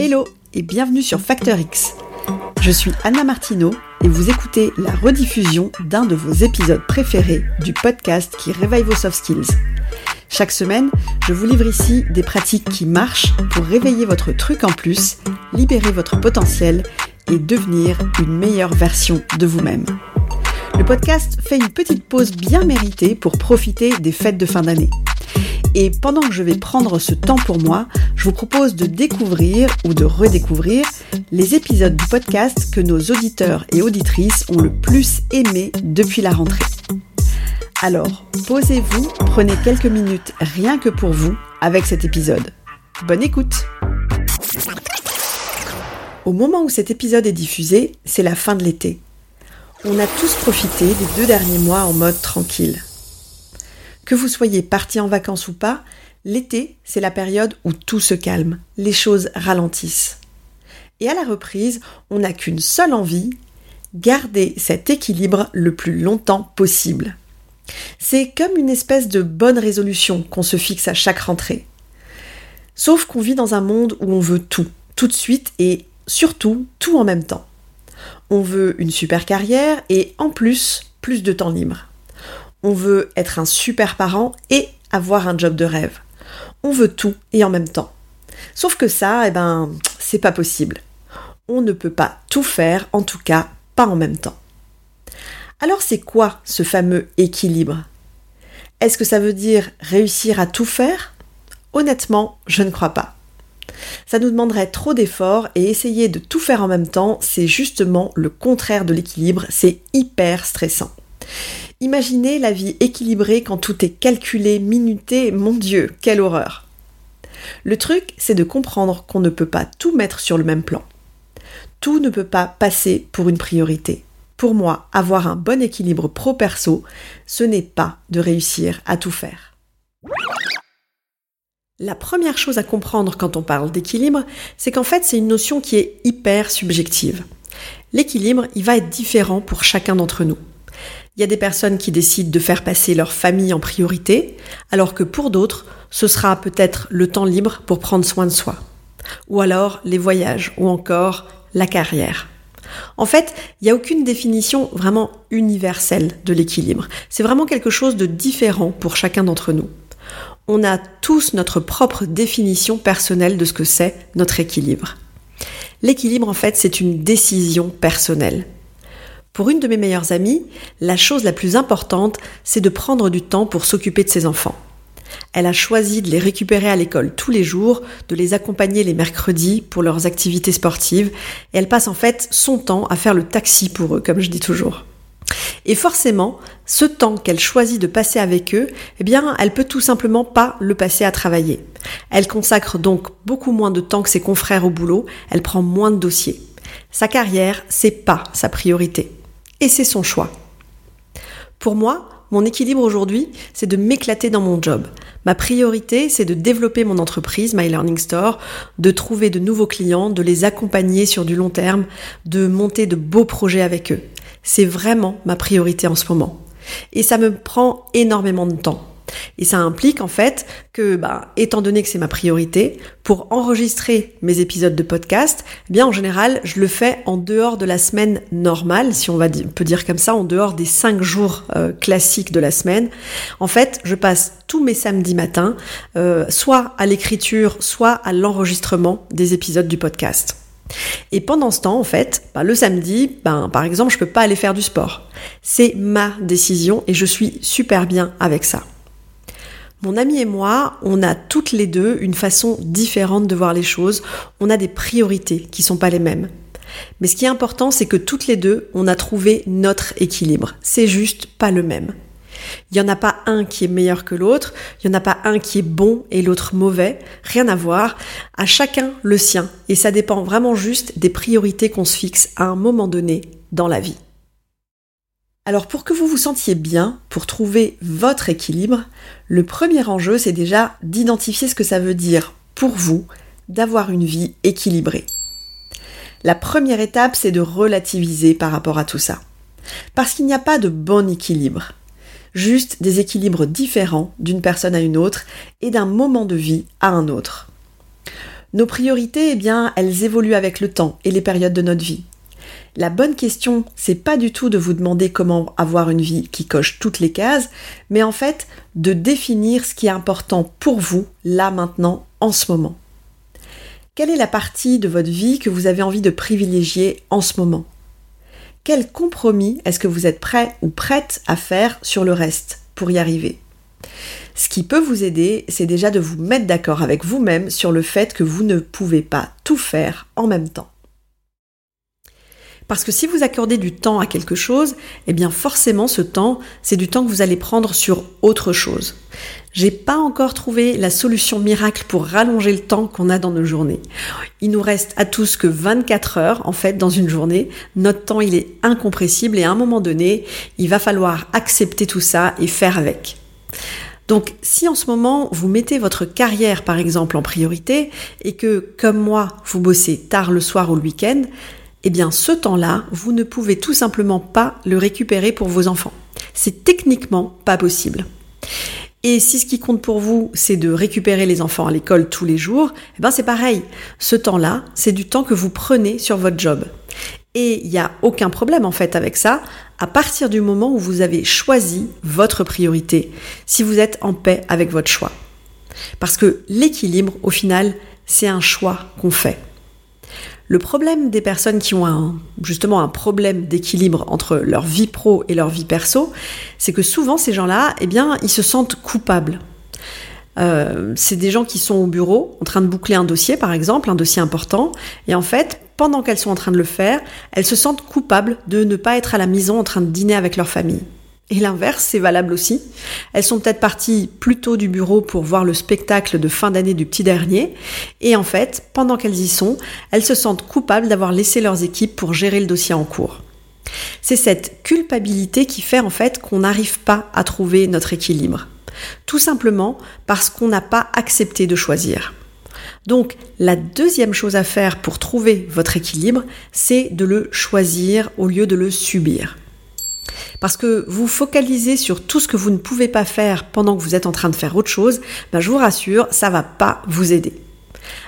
Hello et bienvenue sur Facteur X. Je suis Anna Martineau et vous écoutez la rediffusion d'un de vos épisodes préférés du podcast qui réveille vos soft skills. Chaque semaine, je vous livre ici des pratiques qui marchent pour réveiller votre truc en plus, libérer votre potentiel et devenir une meilleure version de vous-même. Le podcast fait une petite pause bien méritée pour profiter des fêtes de fin d'année. Et pendant que je vais prendre ce temps pour moi, je vous propose de découvrir ou de redécouvrir les épisodes du podcast que nos auditeurs et auditrices ont le plus aimé depuis la rentrée. Alors, posez-vous, prenez quelques minutes rien que pour vous avec cet épisode. Bonne écoute Au moment où cet épisode est diffusé, c'est la fin de l'été. On a tous profité des deux derniers mois en mode tranquille. Que vous soyez parti en vacances ou pas, l'été, c'est la période où tout se calme, les choses ralentissent. Et à la reprise, on n'a qu'une seule envie, garder cet équilibre le plus longtemps possible. C'est comme une espèce de bonne résolution qu'on se fixe à chaque rentrée. Sauf qu'on vit dans un monde où on veut tout, tout de suite et surtout tout en même temps. On veut une super carrière et en plus plus de temps libre. On veut être un super parent et avoir un job de rêve. On veut tout et en même temps. Sauf que ça, eh ben, c'est pas possible. On ne peut pas tout faire, en tout cas pas en même temps. Alors c'est quoi ce fameux équilibre? Est-ce que ça veut dire réussir à tout faire? Honnêtement, je ne crois pas. Ça nous demanderait trop d'efforts et essayer de tout faire en même temps, c'est justement le contraire de l'équilibre, c'est hyper stressant. Imaginez la vie équilibrée quand tout est calculé, minuté, mon Dieu, quelle horreur. Le truc, c'est de comprendre qu'on ne peut pas tout mettre sur le même plan. Tout ne peut pas passer pour une priorité. Pour moi, avoir un bon équilibre pro-perso, ce n'est pas de réussir à tout faire. La première chose à comprendre quand on parle d'équilibre, c'est qu'en fait, c'est une notion qui est hyper subjective. L'équilibre, il va être différent pour chacun d'entre nous. Il y a des personnes qui décident de faire passer leur famille en priorité, alors que pour d'autres, ce sera peut-être le temps libre pour prendre soin de soi. Ou alors les voyages, ou encore la carrière. En fait, il n'y a aucune définition vraiment universelle de l'équilibre. C'est vraiment quelque chose de différent pour chacun d'entre nous. On a tous notre propre définition personnelle de ce que c'est notre équilibre. L'équilibre, en fait, c'est une décision personnelle. Pour une de mes meilleures amies, la chose la plus importante, c'est de prendre du temps pour s'occuper de ses enfants. Elle a choisi de les récupérer à l'école tous les jours, de les accompagner les mercredis pour leurs activités sportives, et elle passe en fait son temps à faire le taxi pour eux, comme je dis toujours. Et forcément, ce temps qu'elle choisit de passer avec eux, eh bien, elle peut tout simplement pas le passer à travailler. Elle consacre donc beaucoup moins de temps que ses confrères au boulot, elle prend moins de dossiers. Sa carrière, c'est pas sa priorité et c'est son choix. Pour moi, mon équilibre aujourd'hui, c'est de m'éclater dans mon job. Ma priorité, c'est de développer mon entreprise, My Learning Store, de trouver de nouveaux clients, de les accompagner sur du long terme, de monter de beaux projets avec eux. C'est vraiment ma priorité en ce moment. Et ça me prend énormément de temps. Et ça implique en fait que, bah, étant donné que c'est ma priorité, pour enregistrer mes épisodes de podcast, eh bien en général, je le fais en dehors de la semaine normale, si on peut dire comme ça, en dehors des cinq jours euh, classiques de la semaine. En fait, je passe tous mes samedis matins, euh, soit à l'écriture, soit à l'enregistrement des épisodes du podcast. Et pendant ce temps, en fait, bah, le samedi, ben, par exemple, je peux pas aller faire du sport. C'est ma décision et je suis super bien avec ça. Mon ami et moi, on a toutes les deux une façon différente de voir les choses, on a des priorités qui sont pas les mêmes. Mais ce qui est important, c'est que toutes les deux, on a trouvé notre équilibre. C'est juste pas le même. Il n'y en a pas un qui est meilleur que l'autre, il n'y en a pas un qui est bon et l'autre mauvais, rien à voir, à chacun le sien, et ça dépend vraiment juste des priorités qu'on se fixe à un moment donné dans la vie. Alors pour que vous vous sentiez bien, pour trouver votre équilibre, le premier enjeu c'est déjà d'identifier ce que ça veut dire pour vous d'avoir une vie équilibrée. La première étape c'est de relativiser par rapport à tout ça. Parce qu'il n'y a pas de bon équilibre, juste des équilibres différents d'une personne à une autre et d'un moment de vie à un autre. Nos priorités, eh bien, elles évoluent avec le temps et les périodes de notre vie. La bonne question, c'est pas du tout de vous demander comment avoir une vie qui coche toutes les cases, mais en fait de définir ce qui est important pour vous, là maintenant, en ce moment. Quelle est la partie de votre vie que vous avez envie de privilégier en ce moment? Quel compromis est-ce que vous êtes prêt ou prête à faire sur le reste pour y arriver? Ce qui peut vous aider, c'est déjà de vous mettre d'accord avec vous-même sur le fait que vous ne pouvez pas tout faire en même temps. Parce que si vous accordez du temps à quelque chose, eh bien forcément ce temps, c'est du temps que vous allez prendre sur autre chose. J'ai pas encore trouvé la solution miracle pour rallonger le temps qu'on a dans nos journées. Il nous reste à tous que 24 heures en fait dans une journée. Notre temps il est incompressible et à un moment donné, il va falloir accepter tout ça et faire avec. Donc si en ce moment vous mettez votre carrière par exemple en priorité et que comme moi vous bossez tard le soir ou le week-end, eh bien ce temps-là, vous ne pouvez tout simplement pas le récupérer pour vos enfants. C'est techniquement pas possible. Et si ce qui compte pour vous, c'est de récupérer les enfants à l'école tous les jours, eh ben c'est pareil. Ce temps-là, c'est du temps que vous prenez sur votre job. Et il n'y a aucun problème en fait avec ça, à partir du moment où vous avez choisi votre priorité, si vous êtes en paix avec votre choix. Parce que l'équilibre, au final, c'est un choix qu'on fait. Le problème des personnes qui ont justement un problème d'équilibre entre leur vie pro et leur vie perso, c'est que souvent ces gens-là, eh ils se sentent coupables. Euh, c'est des gens qui sont au bureau en train de boucler un dossier, par exemple, un dossier important, et en fait, pendant qu'elles sont en train de le faire, elles se sentent coupables de ne pas être à la maison en train de dîner avec leur famille. Et l'inverse, c'est valable aussi. Elles sont peut-être parties plus tôt du bureau pour voir le spectacle de fin d'année du petit dernier, et en fait, pendant qu'elles y sont, elles se sentent coupables d'avoir laissé leurs équipes pour gérer le dossier en cours. C'est cette culpabilité qui fait en fait qu'on n'arrive pas à trouver notre équilibre. Tout simplement parce qu'on n'a pas accepté de choisir. Donc la deuxième chose à faire pour trouver votre équilibre, c'est de le choisir au lieu de le subir. Parce que vous focalisez sur tout ce que vous ne pouvez pas faire pendant que vous êtes en train de faire autre chose, ben je vous rassure, ça va pas vous aider.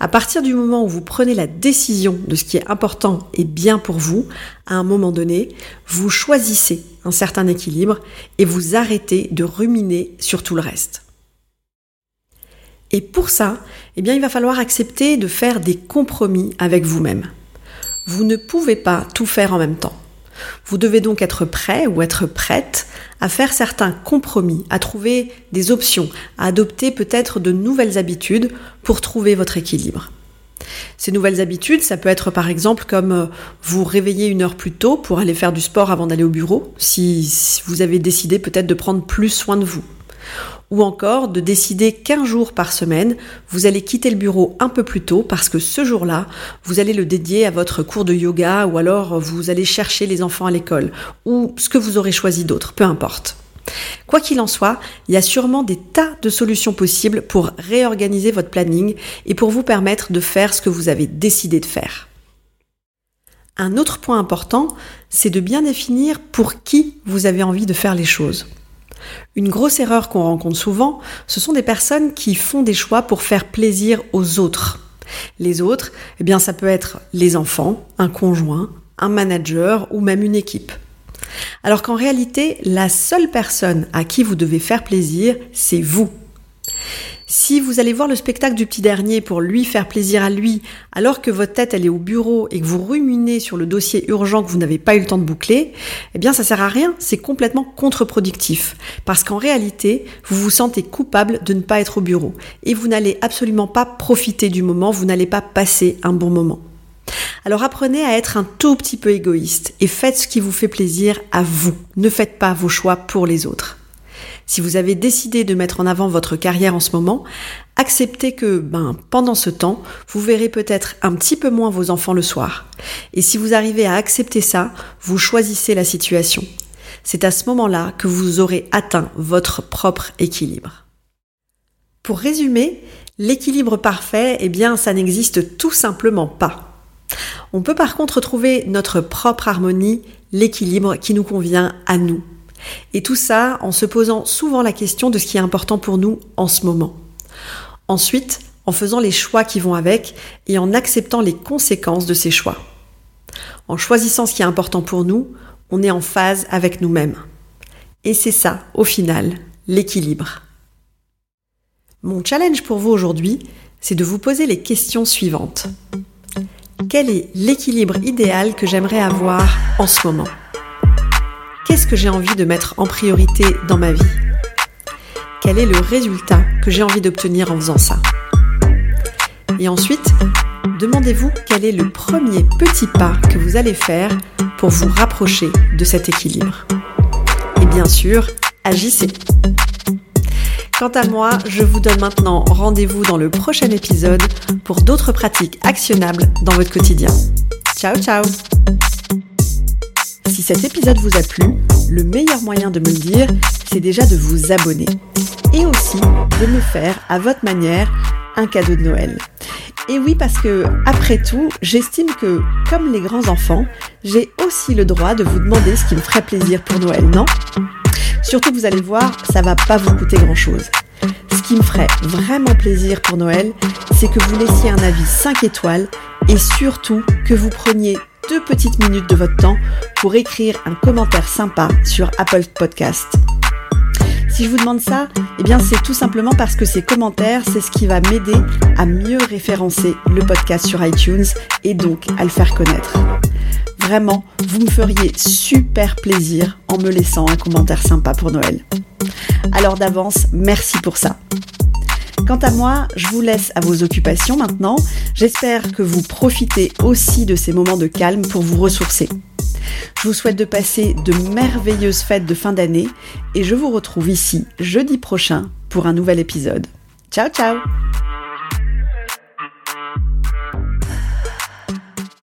À partir du moment où vous prenez la décision de ce qui est important et bien pour vous, à un moment donné, vous choisissez un certain équilibre et vous arrêtez de ruminer sur tout le reste. Et pour ça, eh bien, il va falloir accepter de faire des compromis avec vous-même. Vous ne pouvez pas tout faire en même temps. Vous devez donc être prêt ou être prête à faire certains compromis, à trouver des options, à adopter peut-être de nouvelles habitudes pour trouver votre équilibre. Ces nouvelles habitudes, ça peut être par exemple comme euh, vous réveiller une heure plus tôt pour aller faire du sport avant d'aller au bureau, si vous avez décidé peut-être de prendre plus soin de vous ou encore de décider qu'un jour par semaine, vous allez quitter le bureau un peu plus tôt parce que ce jour-là, vous allez le dédier à votre cours de yoga ou alors vous allez chercher les enfants à l'école ou ce que vous aurez choisi d'autre, peu importe. Quoi qu'il en soit, il y a sûrement des tas de solutions possibles pour réorganiser votre planning et pour vous permettre de faire ce que vous avez décidé de faire. Un autre point important, c'est de bien définir pour qui vous avez envie de faire les choses. Une grosse erreur qu'on rencontre souvent, ce sont des personnes qui font des choix pour faire plaisir aux autres. Les autres, eh bien, ça peut être les enfants, un conjoint, un manager ou même une équipe. Alors qu'en réalité, la seule personne à qui vous devez faire plaisir, c'est vous. Si vous allez voir le spectacle du petit dernier pour lui faire plaisir à lui, alors que votre tête elle est au bureau et que vous ruminez sur le dossier urgent que vous n'avez pas eu le temps de boucler, eh bien ça sert à rien, c'est complètement contre-productif. Parce qu'en réalité, vous vous sentez coupable de ne pas être au bureau et vous n'allez absolument pas profiter du moment, vous n'allez pas passer un bon moment. Alors apprenez à être un tout petit peu égoïste et faites ce qui vous fait plaisir à vous. Ne faites pas vos choix pour les autres. Si vous avez décidé de mettre en avant votre carrière en ce moment, acceptez que ben, pendant ce temps, vous verrez peut-être un petit peu moins vos enfants le soir. Et si vous arrivez à accepter ça, vous choisissez la situation. C'est à ce moment-là que vous aurez atteint votre propre équilibre. Pour résumer, l'équilibre parfait, eh bien, ça n'existe tout simplement pas. On peut par contre trouver notre propre harmonie, l'équilibre qui nous convient à nous. Et tout ça en se posant souvent la question de ce qui est important pour nous en ce moment. Ensuite, en faisant les choix qui vont avec et en acceptant les conséquences de ces choix. En choisissant ce qui est important pour nous, on est en phase avec nous-mêmes. Et c'est ça, au final, l'équilibre. Mon challenge pour vous aujourd'hui, c'est de vous poser les questions suivantes. Quel est l'équilibre idéal que j'aimerais avoir en ce moment? Qu'est-ce que j'ai envie de mettre en priorité dans ma vie? Quel est le résultat que j'ai envie d'obtenir en faisant ça? Et ensuite, demandez-vous quel est le premier petit pas que vous allez faire pour vous rapprocher de cet équilibre. Et bien sûr, agissez. Quant à moi, je vous donne maintenant rendez-vous dans le prochain épisode pour d'autres pratiques actionnables dans votre quotidien. Ciao ciao Si cet épisode vous a plu, le meilleur moyen de me le dire, c'est déjà de vous abonner. Et aussi de me faire, à votre manière, un cadeau de Noël. Et oui, parce que, après tout, j'estime que, comme les grands enfants, j'ai aussi le droit de vous demander ce qui me ferait plaisir pour Noël, non? Surtout, vous allez voir, ça va pas vous coûter grand chose. Ce qui me ferait vraiment plaisir pour Noël, c'est que vous laissiez un avis 5 étoiles et surtout que vous preniez deux petites minutes de votre temps pour écrire un commentaire sympa sur Apple Podcast. Si je vous demande ça, eh bien c'est tout simplement parce que ces commentaires, c'est ce qui va m'aider à mieux référencer le podcast sur iTunes et donc à le faire connaître. Vraiment, vous me feriez super plaisir en me laissant un commentaire sympa pour Noël. Alors d'avance, merci pour ça. Quant à moi, je vous laisse à vos occupations maintenant. J'espère que vous profitez aussi de ces moments de calme pour vous ressourcer. Je vous souhaite de passer de merveilleuses fêtes de fin d'année et je vous retrouve ici jeudi prochain pour un nouvel épisode. Ciao ciao